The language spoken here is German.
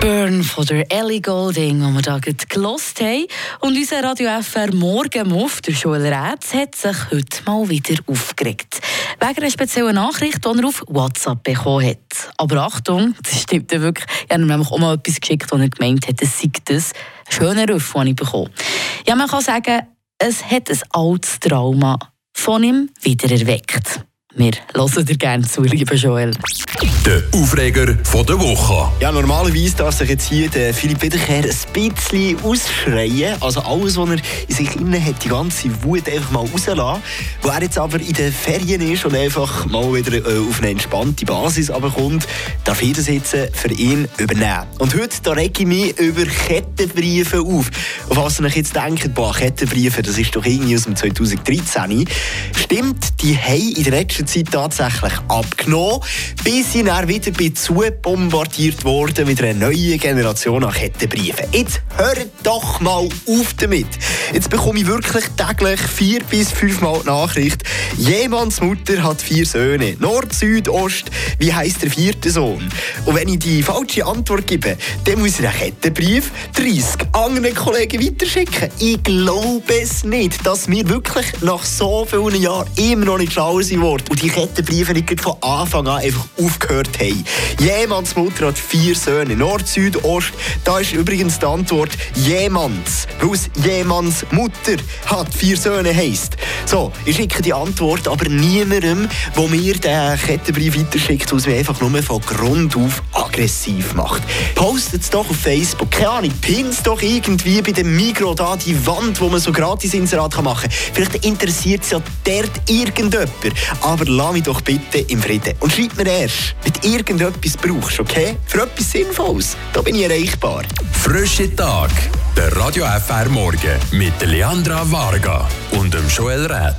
Burn von der Ellie Golding, die wir hier gerade gelost haben. Und unser Radio FR Morgenmuff, der Joel Rätz, hat sich heute mal wieder aufgeregt. Wegen einer speziellen Nachricht, die er auf WhatsApp bekommen hat. Aber Achtung, das stimmt ja wirklich. Ich habe ihm nämlich auch mal etwas geschickt, wo er gemeint hat, es sei das schöner Ruf, den ich bekomme. Ja, man kann sagen, es hat ein altes Trauma von ihm wieder erweckt. Wir hören dir gerne zu, lieber Joel. Der Aufreger von der Woche. Ja, normalerweise darf sich jetzt hier der Philipp Wiederkehr ein bisschen ausschreien. Also alles, was er in sich innen hat, die ganze Wut einfach mal rauslassen. Wo er jetzt aber in den Ferien ist und einfach mal wieder äh, auf eine entspannte Basis kommt, darf ich das jetzt für ihn übernehmen. Und heute da rege ich mich über Kettenbriefe auf. Auf was ihr euch jetzt denkt, boah, Kettenbriefe, das ist doch irgendwie aus dem 2013. Stimmt, die haben in der letzten Zeit tatsächlich abgenommen, bis sie dann wieder bei zu bombardiert worden mit einer neuen Generation an Kettenbriefen. Jetzt hört doch mal auf damit. Jetzt bekomme ich wirklich täglich vier bis fünf Mal Nachricht. Jemands Mutter hat vier Söhne. Nord, Süd, Ost. Wie heißt der vierte Sohn? Und wenn ich die falsche Antwort gebe, dann muss ich den Kettenbrief 30 anderen Kollegen weiterschicken. Ich glaube es nicht, dass wir wirklich nach so vielen Jahren immer noch nicht schlauer sind worden und die Kettenbriefe nicht von Anfang an einfach aufgehört haben. Jemands Mutter hat vier Söhne. Nord, Süd, Ost. Da ist übrigens die Antwort Jemands. Weil es Jemands Mutter hat vier Söhne heisst. So, ich schicke die Antwort aber niemandem, der mir den Kettenbrief weiterschickt, weil mich einfach nur von Grund auf aggressiv macht. Postet es doch auf Facebook. Keine Ahnung, pins doch irgendwie bei dem Mikro da die Wand, wo man so gratis Inserat machen kann. Vielleicht interessiert es ja dort irgendjemand. Aber lass mich doch bitte im Frieden. Und schreib mir erst, wenn du irgendetwas brauchst, okay? Für etwas Sinnvolles. Da bin ich erreichbar. Frische Tag. Der Radio FR Morgen mit Leandra Varga und dem Joel Räth.